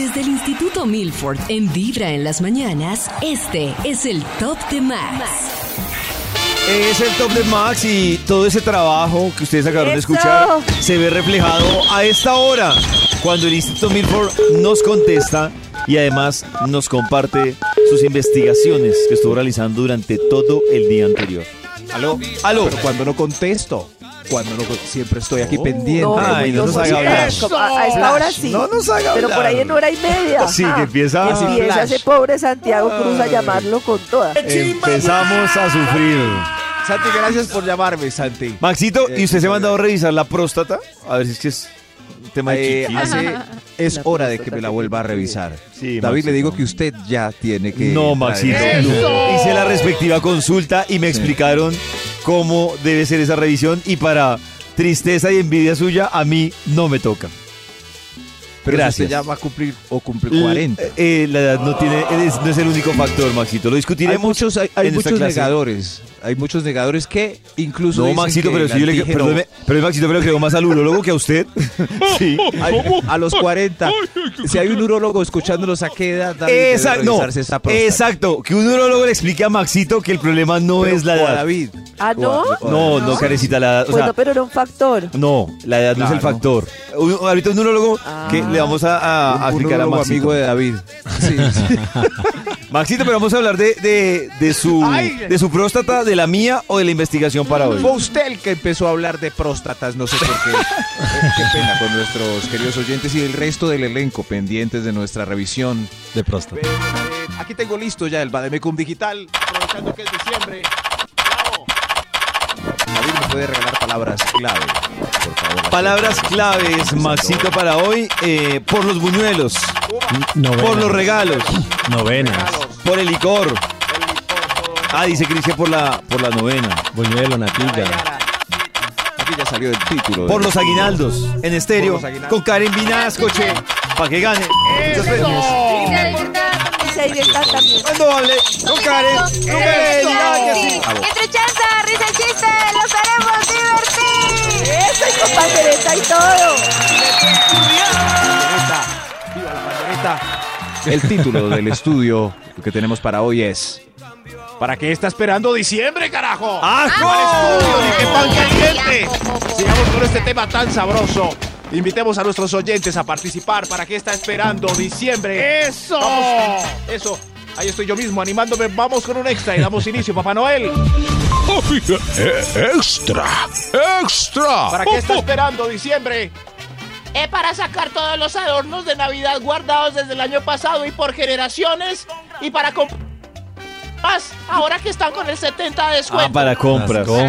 Desde el Instituto Milford en Vibra en las mañanas, este es el Top de Max. Es el top de Max y todo ese trabajo que ustedes acabaron de escuchar se ve reflejado a esta hora, cuando el Instituto Milford nos contesta y además nos comparte sus investigaciones que estuvo realizando durante todo el día anterior. ¿Aló? Aló. Pero cuando no contesto, cuando no siempre estoy aquí pendiente. No, Ay, no nos haga hablar. A a esta hora sí. No nos haga Pero por ahí en hora y media. Sí, ajá. que empieza- Y empieza ese pobre Santiago Cruz a llamarlo con toda. Empezamos a sufrir. Santi, gracias por llamarme, Santi. Maxito, ¿y Eh, usted se ha mandado a revisar la próstata? A ver si es que es un tema de Eh, chichi. hace- es La hora de que me la vuelva a revisar. Sí, David, Maxito. le digo que usted ya tiene que... No, Maxito. Hice la respectiva consulta y me explicaron cómo debe ser esa revisión y para tristeza y envidia suya, a mí no me toca. Pero Gracias. usted ya va a cumplir o cumple L- 40. eh, la edad no tiene, es- no es el único factor, Maxito. Lo Hay discutiremos. muchos, hay, hay en esta muchos negadores. Hay muchos negadores que incluso No, dicen Maxito, que pero si yo le antígeno- perdóneme, pero Maxito, pero creo más al urólogo que a usted. sí. Ay, a los 40, si hay un urólogo escuchándonos a qué edad Exacto, no, esa exacto. Que un urólogo le explique a Maxito que el problema no Pero- es la a edad. David. Ah, ¿no? a- a- No, no, ¿No? carecita la edad. O bueno, pero era un factor. No, la edad no es el factor. Un- ahorita un urólogo Ah. que le vamos a, a- a un explicar a urólogo Maxito. amigo de David. Sí, sí. Maxito, pero vamos a hablar de, de, de su, Ay. de su próstata, de la mía o de la investigación para hoy. Fue usted el que empezó a hablar de próstatas, no sé por qué. Eh, qué pena con nuestros queridos oyentes y el resto del elenco pendientes de nuestra revisión. de próstata. Eh, eh, aquí tengo listo ya el Bademecum Digital, aprovechando que es diciembre. ¡Bravo! David me puede regalar palabras clave, por favor. Palabras claves, Maxito, para hoy. eh, por los buñuelos, Novenas. por los regalos, Novenas. Por el licor. Ah, dice Cristian por la, por la novena. Buñuelo, natilla. Aquí ya salió el título. Por los aguinaldos, en estéreo, con Karen Vinasco, che, para que gane. Muchas también. Cuando hable con Karen, con Karen, diga que sí. Entre chanza, risa y chiste, los haremos divertir. Eso, y con pandereta y todo. Pandereta. ¡Viva la pandereta! El título del estudio que tenemos para hoy es ¿Para qué está esperando diciembre, carajo? ¡Ajo! ni qué pan caliente! Sigamos con este tema tan sabroso. Invitemos a nuestros oyentes a participar. ¿Para qué está esperando diciembre? ¡Eso! eso. Ahí estoy yo mismo animándome. Vamos con un extra y damos inicio, Papá Noel. extra, extra. ¿Para qué está esperando diciembre? Eh, para sacar todos los adornos de Navidad guardados desde el año pasado y por generaciones y para comprar más ahora que están con el 70 de descuento. Ah, para compras. Para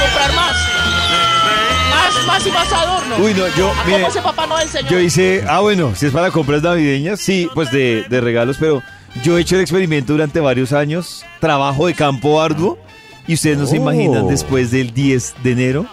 comprar más. Más, más y más adornos. Uy, no, yo, ¿A mire, cómo se Papá Noel, señor? yo hice, ah, bueno, si es para compras navideñas, sí, pues de, de regalos, pero yo he hecho el experimento durante varios años, trabajo de campo arduo, y ustedes no se Oh. imaginan después del 10 de enero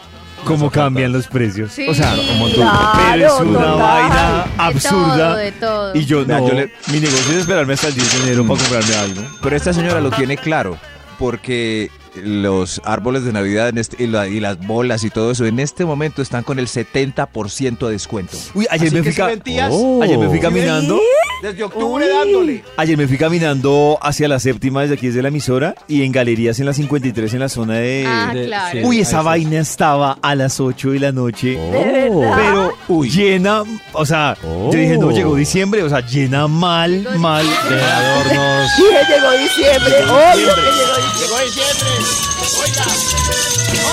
cómo cambian los precios. O sea, un montón. Claro, pero es una total. vaina absurda. De todo. Y yo Vea, no, yo le- mi negocio es esperarme hasta el 10 de enero para comprarme algo. Pero esta señora lo tiene claro, porque los árboles de Navidad en este- y, la- y las bolas y todo eso en este momento están con el 70% de descuento. Uy, ayer Así me fui, Oh. ayer me fui caminando. desde octubre Uy. dándole. Ayer me fui caminando hacia la séptima desde aquí desde la emisora y en galerías en la 53 en la zona de... Ah, de- claro. sí. Uy, esa sí. vaina estaba a las 8 de la noche. Pero Uy. llena, o sea, Oh. yo dije, no, llegó diciembre, o sea, llena mal, mal. De adornos. Dije, llegó diciembre. Oye, que llegó diciembre. Llegó diciembre. Oiga.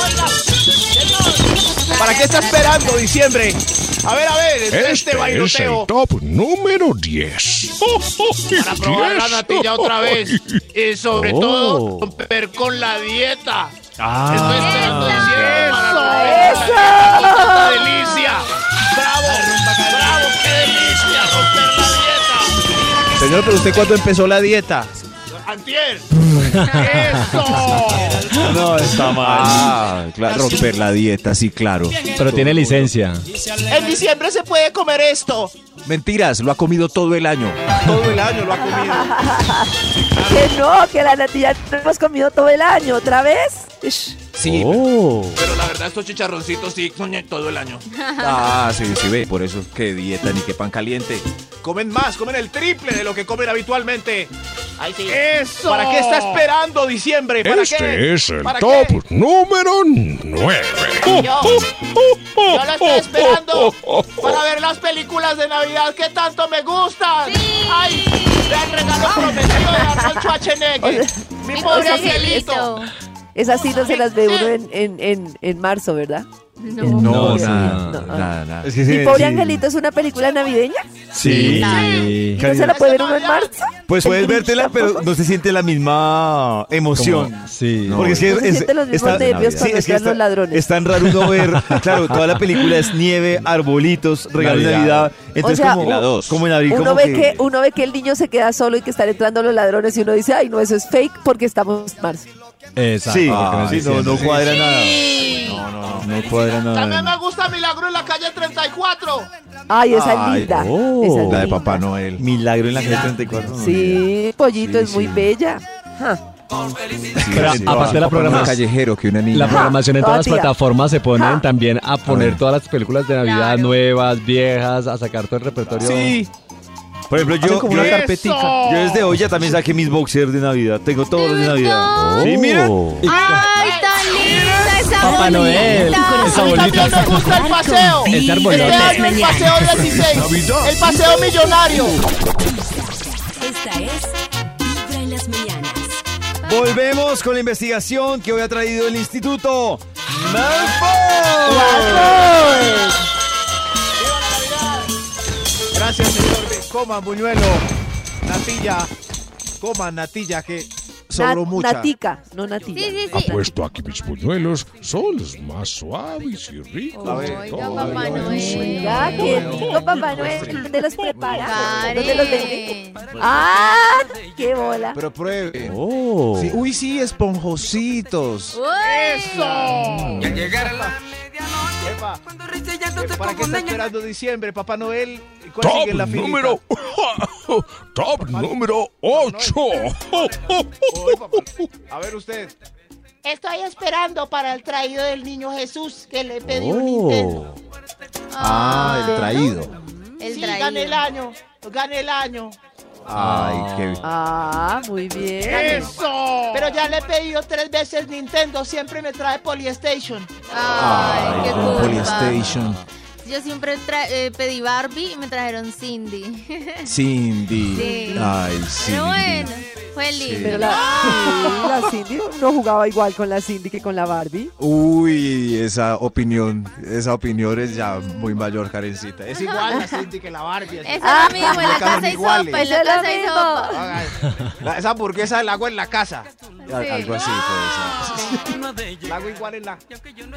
Oiga. Señor. ¿Para qué está esperando diciembre? A ver, a ver, este, Este es bailoteo. el top número 10. Para probar la natilla otra vez. Y sobre Oh. todo, romper con la dieta. Estoy Ah, esperando diciembre para dieta. ¡Tanta delicia! ¡Bravo! ¡Bravo! ¡Qué delicia romper la dieta! Señor, pero usted cuándo empezó la dieta? Antier. No, está mal. Ah, claro, romper la dieta, sí, claro. Pero tiene licencia. En diciembre se puede comer esto. Mentiras, lo ha comido todo el año. Todo el año lo ha comido. Que no, que la natilla no hemos comido todo el año. ¿Otra vez? Ish. Sí. Oh. Pero la verdad, estos chicharroncitos sí son todo el año. Ah, sí, sí, ve. Por eso que dieta ni que pan caliente. Comen más, comen el triple de lo que comen habitualmente. Ay, sí. ¡Eso! ¿Para qué está esperando diciembre? ¿Para Este qué? es el ¿Para top qué? número 9. Yo, yo lo estoy esperando para ver las películas de Navidad que tanto me gustan. ¡Ay! El regalo prometido de Arnold Schwarzenegger. Mi pobre angelito. Esas sí no se las ve uno en, en, en, en marzo, ¿verdad? No. No, No, nada, no. nada, nada. Es que ¿Mi pobre sí. angelito es una película navideña? Sí. Sí. ¿No se la puede ver uno en marzo? Pues puedes vértela, pero no se siente la misma emoción. Sí. Porque es que No se es- los mismos está- nervios sí, es que entran los está- ladrones. Es tan raro uno ver, claro, toda la película es nieve, arbolitos, regalos de Navidad. Entonces, sea, como, la dos. como en abril, Uno como ve que, que uno ve que el niño se queda solo y que están entrando los ladrones y uno dice, ay, no, eso es fake porque estamos en marzo. Exacto. Sí, sí, no, no cuadra nada. Sí. No, no, no cuadra También me nada. gusta Milagro en la calle 34. Ay, esa es Ay, linda. oh. esa es La de. Papá Noel. Milagro en la calle 34. no, Sí, Pollito Sí, es muy bella. Pero Sí, aparte de la programación- Noel callejero que una niña. La programación en Ah, todas las plataformas se ponen Ah. también a poner todas las películas de Navidad Claro. nuevas, viejas, a sacar todo el repertorio. Sí, Por ejemplo, yo, como yo, una carpetica. yo desde hoy ya también saqué mis boxers de Navidad. Tengo todos los de Navidad. Sí, mira. ¡Ay, tan linda esa Papá! Noel, esa bolita. También me gusta el paseo. Este año el paseo 16. El paseo millonario. Esta es Vibra en las mañanas. Volvemos con la investigación que hoy ha traído el Instituto Malfoy. Gracias, señor. Coma, buñuelo. Natilla. Coma, natilla, que sobró Na- mucha. Natica, no natilla. Sí, sí, sí. Apuesto a que mis buñuelos son los más suaves y ricos. A ver. de Oiga, todo Papá el Noel. Ya, qué rico, Papá Noel. ¿Dónde los prepara? ¿Dónde los vende? ¡Ah! ¡Qué bola! Pero pruebe. Oh. Sí, uy, sí, esponjositos. Uy. Epa, ¿Para qué está esperando diciembre, Papá Noel? ¿Y ¿Cuál sigue Top en la número. Top número 8. Uy, papá. A ver usted. Estoy esperando para el traído del niño Jesús que le pedí un Oh. Nintendo. Ah, el traído. El sí, traído. gané el año. Gané el año. Ay, qué Ah, muy bien. ¡Eso! Pero ya le he pedido tres veces Nintendo. Siempre me trae Polystation. Ay, qué con culpa. Polystation. Yo siempre tra- eh, pedí Barbie y me trajeron Cindy. Cindy. Sí. Ay, Cindy. Pero bueno, fue lindo. Pero la, sí, la Cindy no jugaba igual con la Cindy que con la Barbie. Uy, esa opinión, esa opinión es ya muy mayor, Karencita. Es Es igual la Cindy que la Barbie. así. Eso es lo mismo, en la casa iguales. sopa, en la es casa mismo. sopa. La- Esa hamburguesa la hago en la casa. Al- Algo así, pues. La hago igual en la...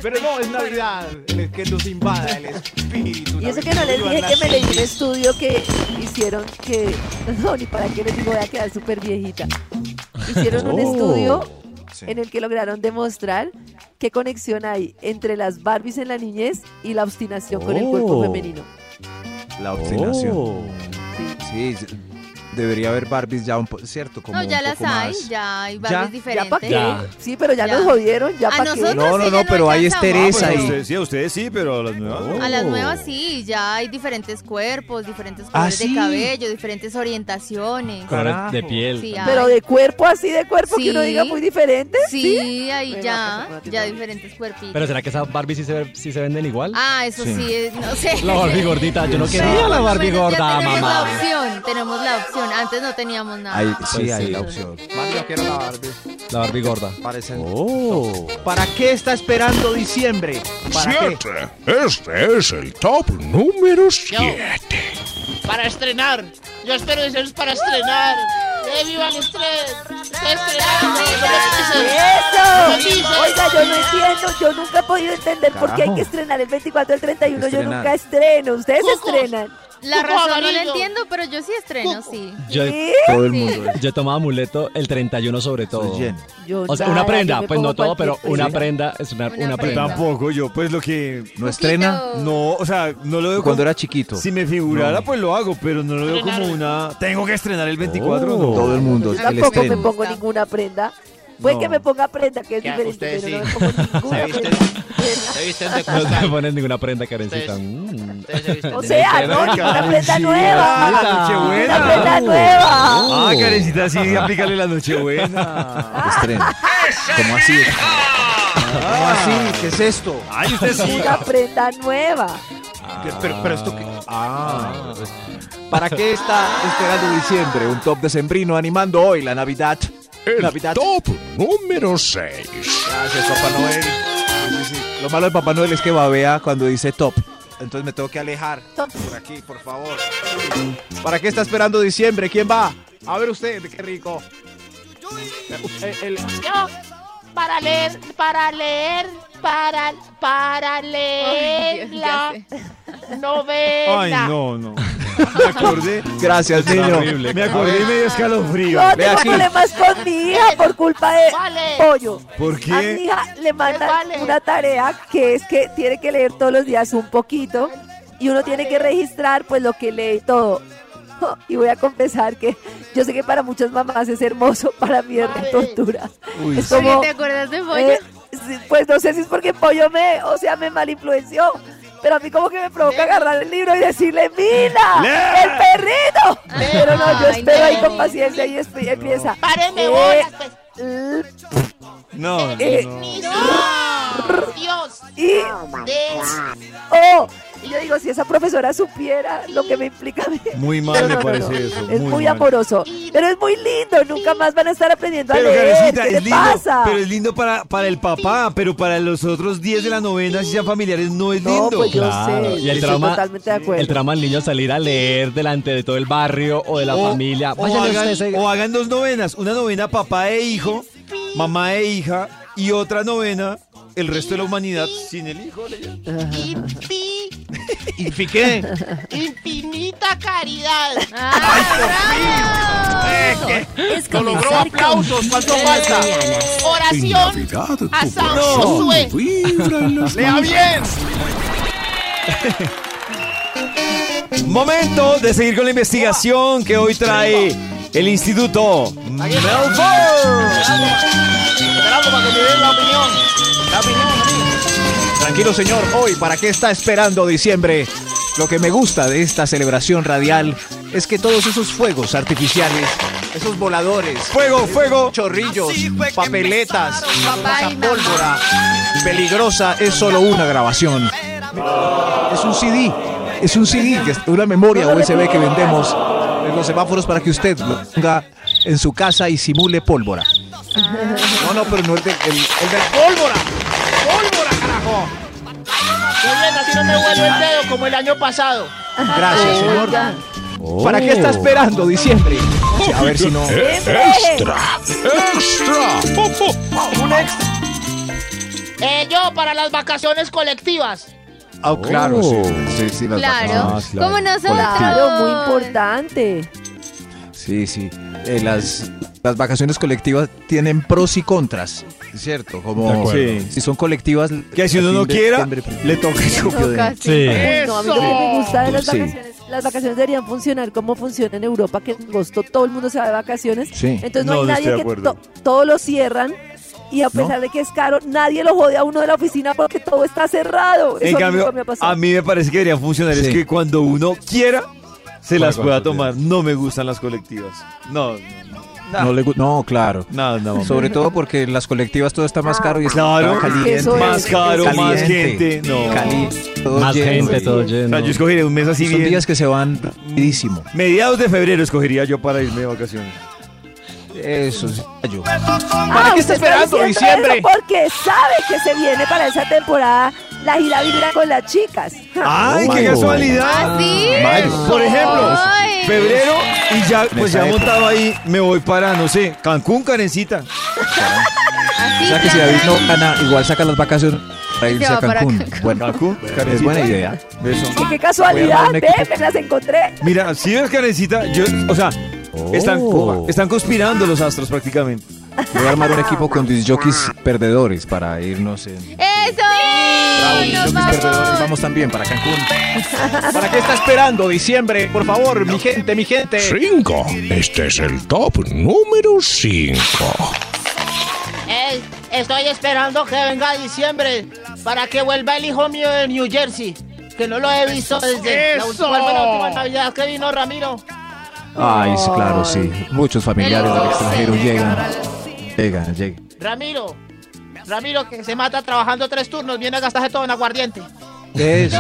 Pero no, es Navidad. el que nos invada el espíritu. Y eso que no les dije que me leí un estudio que hicieron que... No, ni para qué les digo, voy a quedar súper viejita. Hicieron un Oh. estudio Sí. en el que lograron demostrar qué conexión hay entre las Barbies en la niñez y la obstinación con el cuerpo Oh. femenino. La obstinación. Sí. Sí, debería haber Barbies ya un poco, ¿cierto? Como No, ya un las poco hay, más. ya hay ¿Ya? Barbies ¿Ya diferentes. para qué? Ya. Sí, pero ya, Ya. nos jodieron, ya para qué. nosotros No, no, no, ya pero ahí es alcanzamos. Teresa Pues y- ustedes sí, a ustedes sí, pero a las nuevas. A las nuevas sí, ya hay diferentes cuerpos, diferentes ¿Ah, colores sí? de cabello, diferentes orientaciones. Colores Carajo. de piel. Sí, Pero hay. de cuerpo así, de cuerpo, que uno diga muy diferente. Sí, ahí Bueno, ya, pues, pues, ya diferentes cuerpitos. Pero ¿será que esas Barbie sí se, sí se venden igual? Ah, eso sí, Sí. es- no sé. La Barbie gordita, yo no quería la Barbie gorda, ya tenemos la mamá. opción, tenemos la opción. Antes no teníamos nada. Ahí, sí, Pues hay sí. la opción. Mario, quiero la Barbie. La Barbie gorda. Parecen. Oh. ¿Para qué está esperando diciembre? ¿Para qué? 7. Este es el top número 7. Para estrenar. Yo espero deseos para estrenar. ¡Eh, viva el estrés! ¡Eso! Oiga, yo no entiendo, yo nunca he podido entender por qué hay que estrenar el 24 el 31, yo nunca estreno, ustedes Cucos. estrenan. La razón no la entiendo, pero yo sí estreno, sí. Yo, todo el Sí. mundo. Yo tomaba amuleto el 31 sobre todo. lleno. Yo O sea, nada, una prenda, pues no todo, pero una prenda. prenda es una, Una una prenda. Tampoco yo, pues lo que... ¿No estrena? No, o sea, no lo veo Cuando como... era chiquito. Si me figurara, No. pues lo hago, pero no lo veo como una... Tengo que estrenar el 24, Oh. no. Todo el mundo. Yo el tampoco me pongo ninguna prenda. Puede No. que me ponga prenda, que es Ya, diferente, ustedes pero no me pongo ninguna Se prenda. Se visten de No te costal. pones ninguna prenda, Karencita. Mm. Se O de- sea, no, ninguna prenda Ah, nueva. la Nochebuena. Una prenda nueva. Ah, Karencita, sí, aplícale la Nochebuena. Estreno. ¿Cómo así? ¿Cómo así? ¿Qué es esto? Ay, usted sí. Una prenda nueva. ¿Qué- Pero, pero esto qué. Ah. ¿Para qué está esperando diciembre? Un top decembrino animando hoy la Navidad. El Navidad. top número 6. Gracias, Papá Noel. Sí, sí, sí. Lo malo de Papá Noel es que babea cuando dice top. Entonces me tengo que alejar. Top. Por aquí, por favor. ¿Para qué está esperando diciembre? ¿Quién va? A ver usted, qué rico. Eh, el- Yo, para leer, para leer, para, para leer la novela. Ay, no, no. Me acordé. Gracias, niño. horrible. Me acordé y me dio escalofrío. No, tengo aquí. problemas con mi hija por culpa de Vale. pollo. ¿Por A mi qué? hija le mandan vale. una tarea que es que tiene que leer todos los días un poquito y uno tiene que registrar pues lo que lee y todo. Y voy a confesar que yo sé que para muchas mamás es hermoso, para mí es de tortura. Uy, es ¿Por qué como, te acuerdas de pollo? eh, sí, pues no sé si es porque pollo me, o sea, me malinfluenció. Pero a mí como que me provoca agarrar el libro y decirle, ¡Mira! ¡Lee! ¡El perrito! Pero no, yo espero ahí con paciencia y empieza. Párenme Eh, bolas, pues. No, Eh, no. No, Dios. Y. Oh, y yo digo, si esa profesora supiera lo que me implica a mí. Muy mal me no, parece no. eso. Es muy, amoroso. Pero es muy lindo. Nunca más van a estar aprendiendo Pero a leer. Karencita, ¿Qué es lindo, pasa? pero es lindo para, para el papá, pero para los otros 10 de la novena, si sean familiares, no es no, lindo. pues yo Claro, sé. y el estoy trauma- totalmente de acuerdo. El trama del niño salir a leer delante de todo el barrio o de la O- familia. O, hagan, ese- o hagan dos novenas, una novena papá e hijo, mamá e hija, y otra novena el resto de la humanidad sin el hijo. Infi- ¿Y qué? infinita caridad. ¡Ay, Es Lo logró, aplausos, ¿cuánto falta? Oración a San Josué. Lea bien. Momento de seguir con la investigación que hoy trae el Instituto Melbourne. Esperando para que me den la opinión. Tranquilo, señor. Hoy, ¿para qué está esperando diciembre? Lo que me gusta de esta celebración radial es que todos esos fuegos artificiales, esos voladores, Fuego, fuego. chorrillos, papeletas, esa pólvora peligrosa es solo una grabación. Es un CD, es un CD, que es una memoria USB que vendemos en los semáforos para que usted lo ponga en su casa y simule pólvora. No, no, pero no el de, el, el de pólvora. ¡Pólvora, carajo! Muy bien, así no me vuelvo el dedo como el año pasado. Gracias, señor. ¿Para qué está esperando diciembre? Sí, a ver si no. Extra, extra. Un extra. Eh, yo para las vacaciones colectivas. Ah, claro, sí. Sí, sí, las Claro. vacaciones. ¿Cómo nosotros? Claro, muy importante. Sí, sí. Eh, las, las vacaciones colectivas tienen pros y contras, ¿cierto? Como. Sí. si son colectivas. Que si uno no quiera, le toca el de- Toca, Sí. No, a mí lo que me gusta de las Sí. vacaciones, las vacaciones deberían funcionar como funciona en Europa, que en agosto todo el mundo se va de vacaciones. Sí. Entonces no, No, hay nadie de que to- todo lo cierran y a pesar de que es caro, nadie lo jode a uno de la oficina porque todo está cerrado. Eso En mí cambio, nunca me ha pasado. a mí me parece que debería funcionar. Es que cuando uno quiera, se las pueda tomar. No me gustan las colectivas. No, No, le gu- no, claro. no, no. Sobre todo porque las colectivas todo está más caro y está Claro. caliente. Es, más caro, más gente. No. Cali- todo Más lleno. gente, todo O lleno. sea, yo escogería un mes así Son bien. días que se van rapidísimo. Mediados de febrero escogería yo para irme de vacaciones. Eso sí. Yo. Ah, qué usted está esperando diciembre? Porque sabe que se viene para esa temporada la gira vibra con las chicas. ¡Ay, qué casualidad! ¿Ah, sí? Por ejemplo, Ay. febrero y ya, pues ya montado ahí, me voy para, no sé, Cancún, Karencita. Así, O sea que si David no gana, igual saca las vacaciones. para irse a Cancún. Cancún. Bueno, Cancún, es buena idea. Y qué casualidad, ve, me las encontré. Mira, si ves Karencita, yo, o sea, están, Oh. están conspirando los astros prácticamente. Voy a armar un equipo con disjockeys perdedores para irnos en... ¡Eso! ¡Nos Disjockeys perdedores, vamos! vamos también para Cancún. ¿Para qué está esperando diciembre? Por favor, mi gente, mi gente. 5. Este es el top número 5. Ey, estoy esperando que venga diciembre para que vuelva el hijo mío de New Jersey. Que no lo he visto desde la última, fue la última Navidad que vino Ramiro. Ay, sí, claro, sí. Muchos familiares del El extranjero llegan. Llegan, llegan. Ramiro. Ramiro que se mata trabajando tres turnos, viene a gastarse todo en aguardiente. Eso.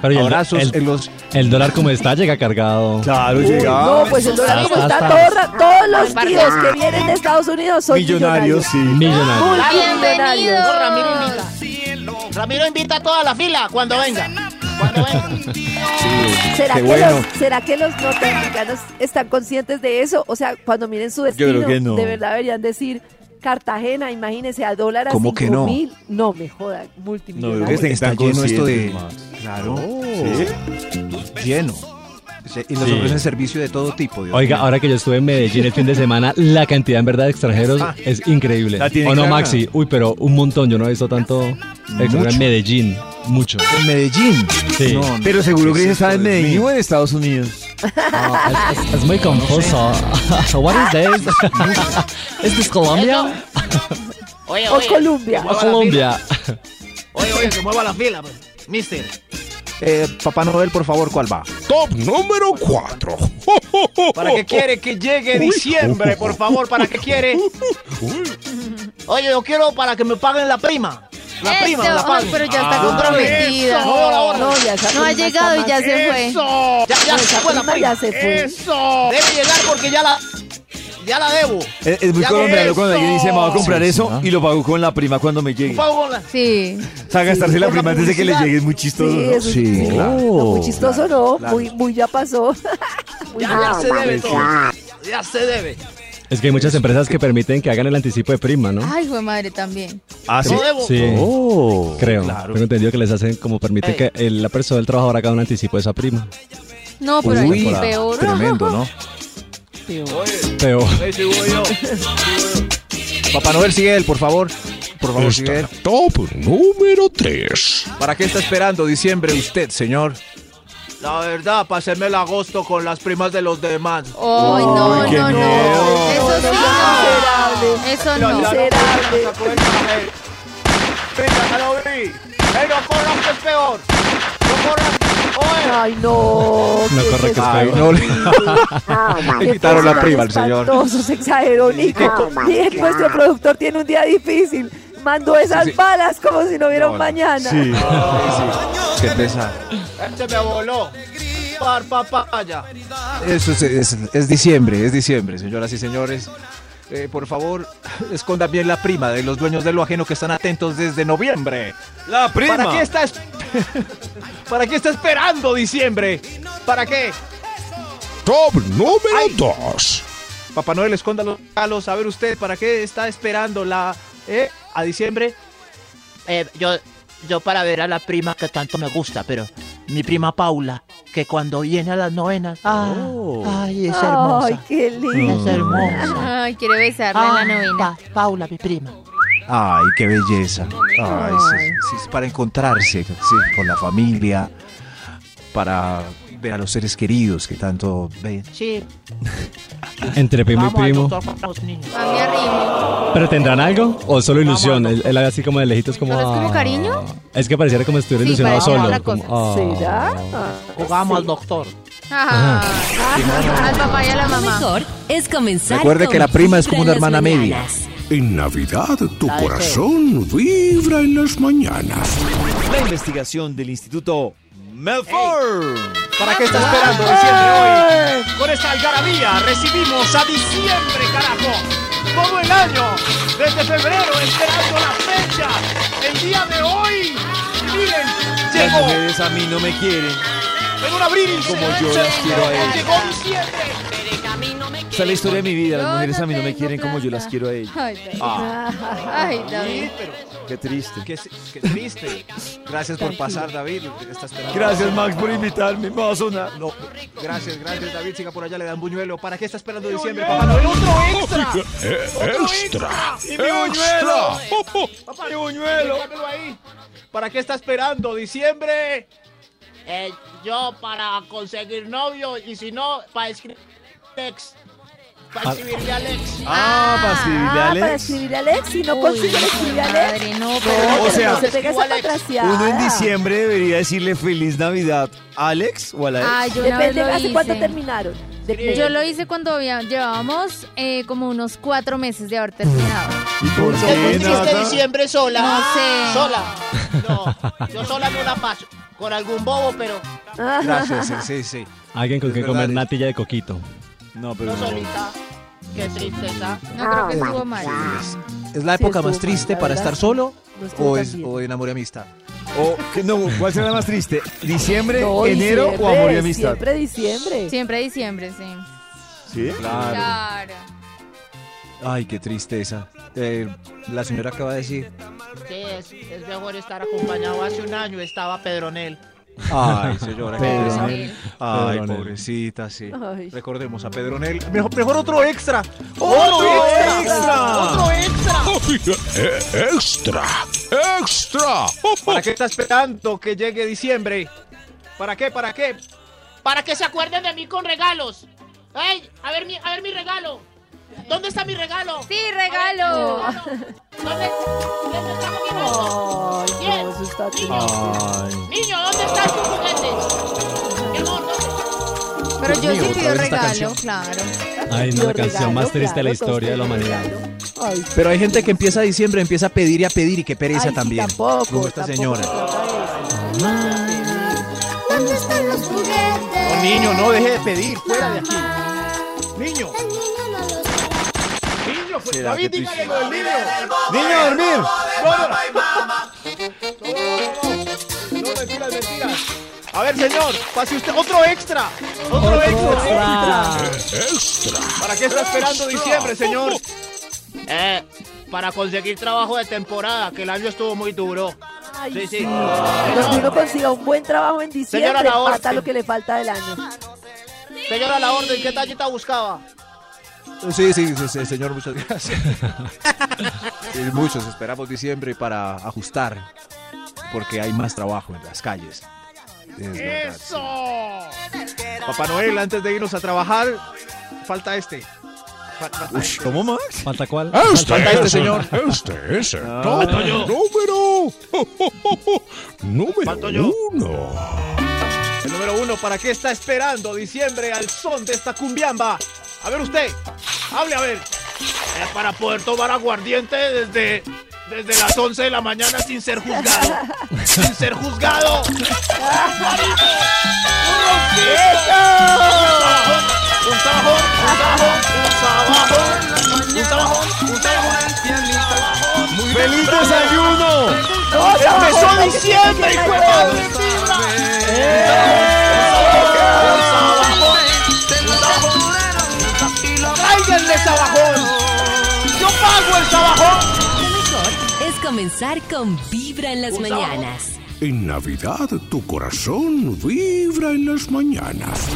Pero y el, Abrazos el- en los... el dólar como está llega cargado. Claro, Uy, llega. no, pues el dólar como está, todo todos los tíos que vienen de Estados Unidos son Millonarios, millonarios. sí. Millonario. Multimillonarios. No, Ramiro invita. Ramiro invita a toda la fila cuando venga. Cuando venga. ¿Será Qué que, bueno. los, ¿Será que los norteamericanos están conscientes de eso? O sea, cuando miren su destino, creo que no. de verdad deberían decir Cartagena, imagínense, a dólar a ¿Cómo cinco que no? mil. No, me jodan, No, creo que multimillonarios. estén Está lleno esto de... Claro. ¿Sí? Lleno. Y les Sí. ofrecen servicio de todo tipo. Dios Oiga, mío. ahora que yo estuve en Medellín el fin de semana, la cantidad en verdad de extranjeros Ah. es increíble. ¿O no. Maxi? Uy, pero un montón. Yo no he visto tanto extranjero en Medellín. Mucho. En Medellín. Sí. No, no. Pero seguro ¿Qué que esto, en Medellín o en Estados Unidos. Es, es- es muy confuso. What is this? ¿Es this Colombia? Oye, O oye. Colombia. que ¿O mueva la Colombia? fila. Oye, oye, que mueva la fila, pues. Mister. Eh, Papá Noel, por favor, ¿cuál va? Top número 4. ¿Para qué quiere que llegue diciembre? Por favor, ¿para qué quiere? Oye, yo quiero para que me paguen la prima. La prima Eso, la ay, paguen. pero ya está Ah, comprometida. eso. No, la. No, ya esa No ha prima llegado y está ya se fue. ¡Eso! Ya, ya, No, se fue la prima prima. ya se fue. ¡Eso! Debe llegar porque ya la, ya la debo. Es, es muy Ya colombiano cuando alguien dice, me voy a comprar Sí, eso sí, ¿no? y lo pago con la prima cuando me llegue. O Pago con la- Sí. sea, gastarse la por la prima antes de que le llegue es muy chistoso. Sí, ¿no? Sí, claro. no, muy chistoso, no. claro. Muy, muy ya pasó. Muy Ya, ya se debe todo. Ya se debe. Es que hay muchas empresas que permiten que hagan el anticipo de prima, ¿no? Ay, fue madre también. Ah, sí. Oh, Creo. claro. Tengo entendido que les hacen como permiten Ey. que el- la persona, el trabajador haga un anticipo de esa prima. No, pero Uy, peor. tremendo, ¿no? Voy yo. Papá Noel, sigue él, por favor. Por favor, sigue él. Top número 3. ¿Para qué está esperando diciembre usted, señor? La verdad, para hacerme el agosto con las primas de los demás. Ay, no, Ay, qué no, no. miedo. Eso sí, no. Eso no. Venga, lo vi. ¡Ey, no corras que es peor! ¡No corras! ¡Oye! Ay, no. No corre que es peor. no le, quitaron la prima al señor. Se exageró, Nico. Bien, nuestro productor tiene un día difícil. Mandó esas Sí, sí. balas como si no hubiera un mañana. Sí. Qué pesar. Este me voló. Par papaya. Eso es, es- es diciembre, es diciembre, señoras y señores. Eh, por favor, escondan bien la prima de los dueños de lo ajeno que están atentos desde noviembre. La prima. ¿Para qué está, es- ¿Para qué está esperando diciembre? ¿Para qué? Top número Ay. 2. Papá Noel, esconda los regalos. A ver usted, ¿para qué está esperando la... Eh, a diciembre? Eh, yo, yo para ver a la prima que tanto me gusta, pero mi prima Paula, que cuando viene a las novenas, ah, ay, es hermosa. Ay, qué lindo. Es hermosa. Ay, quiere besarla en la Ah, novena. Pa- Paula, mi prima. Ay, qué belleza. Ay, sí, sí, es para encontrarse sí, con la familia, para ver a los seres queridos que tanto ven. Sí, entre primo y vamos primo. ¿Pero tendrán algo? ¿O solo ilusión? Él, él así como de lejitos como... ¿Solo es como ah. cariño? Es que pareciera como si estuviera Sí, ilusionado solo. como, ah. ¿Será? Ah, Jugamos sí. al doctor. Ajá. Al papá y a la mamá. mejor es comenzar Recuerde con que la prima es como una hermana media. En Navidad tu corazón vibra en las mañanas. La investigación del Instituto Melford. ¿Para qué está esperando diciembre hoy? Con esta algarabía recibimos a diciembre, carajo. Todo el año, desde febrero, esperando la fecha. El día de hoy. Miren, Las llegó. mujeres a mí no me quieren. En un abrir y Como yo las quiero a ellas. Llegó diciembre. Esta es la historia de mi vida. Las mujeres no a mí no me quieren como yo las quiero a ellas. Ay, David. Ah, Ay, David. Sí, pero Qué triste. qué, qué triste. gracias por pasar, David. Gracias, Max, por invitarme. Me va a sonar. No, gracias, gracias, David. Siga por allá, le dan buñuelo. ¿Para qué está esperando diciembre? Papá Noel, otro extra. Extra. ¡Y mi buñuelo! Extra. ¡Mi buñuelo! Ahí. ¿Para qué está esperando diciembre? Eh, yo para conseguir novio y si no, para escribir Alex. Para escribirle a Alex. Ah, para escribirle a Ah, para Alex. escribirle a Alex. Si no Uy, consigue escribirle a Alex. madre, no, No, pero... o pero sea, no se pega esa Alex. patraciada. Uno en diciembre debería decirle feliz Navidad a Alex o a la ex. Ay, yo una vez Depende, lo ¿hace cuánto hice. terminaron? Depende. Yo lo hice cuando había- llevábamos eh, como unos cuatro meses de haber terminado. ¿Y por Es qué, Nata? diciembre sola. No sé. Sola. No, yo sola no la paso. Con algún bobo, pero Ah, Gracias, sí, sí, sí. Alguien con Es quien verdad, comer es- natilla de coquito. No, pero no solita. Qué tristeza. No creo que estuvo mal. ¿Es la Sí, época más triste para estar solo o, es, o en amor y amistad? O, que no, ¿Cuál será la más triste? ¿Diciembre, no, enero o diciembre, amor y amistad? Siempre diciembre. Siempre diciembre, sí. ¿Sí? Claro. Claro. Ay, qué tristeza. Eh, la señora acaba de decir. Sí, es, es mejor estar acompañado. Hace un año estaba Pedronel. Ay, señora, qué Pedro. Sí. Ay, pobrecita, sí. Ay. Recordemos a Pedronel. Mejor, mejor otro extra. ¡Otro extra! ¡Otro extra! Ay, eh, extra. Extra. ¿Para qué está esperando que llegue diciembre? ¿Para qué? ¿Para qué? Para que se acuerden de mí con regalos. ¡Ey! A ver mi, a ver mi regalo. ¿Dónde está mi regalo? Sí, regalo. ¿Dónde? ¿Quién me trajo mi regalo? Ay, está triste. Ay. Niño, ¿dónde están tus juguetes? Mi amor, ¿dónde? Pero yo mío, sí pido regalo, canción. claro. Ay, no, la canción regalo, más triste de la historia de la humanidad. Ay, Pero hay gente que empieza diciembre, empieza a pedir y a pedir y qué pereza ay, sí, también. tampoco, Como esta tampoco señora. se trata de eso. No, niño, no deje de pedir. Fuera de aquí. Niño. Será David, que lo del niño. ¡Niño, a dormir! No, no, no. Mentiras, mentiras. A ver, señor, pase usted otro extra. Otro, extra. Extra. ¿Para qué está esperando diciembre, señor? Eh, para conseguir trabajo de temporada, que el año estuvo muy duro. Ay, Sí, sí. Donde uno consiga un buen trabajo en diciembre, falta lo que le falta del año. Señora, la orden, ¿qué tallita buscaba? Sí, sí, sí, sí, señor, muchas gracias. Muchos esperamos diciembre para ajustar, porque hay más trabajo en las calles. Es verdad, sí. ¡Eso! Papá Noel, antes de irnos a trabajar, falta este. Uy, ¿Cómo, Max? ¿Falta cuál? Este, Falta este, señor. Este, ese. Ah. No, Falto yo. número. número Falto yo. uno. El número uno, ¿para qué está esperando diciembre al son de esta cumbiamba? A ver usted, hable a ver. Eh, para poder tomar aguardiente desde, desde las 11 de la mañana sin ser juzgado. sin ser juzgado. Un sabajón, un sabajón, un sabajón, un sabajón, un. ¡Feliz desayuno! Empezó diciembre, hijo de ¡Yo pago el sabajón! Lo mejor es comenzar con Vibra en las mañanas. En Navidad tu corazón vibra en las mañanas.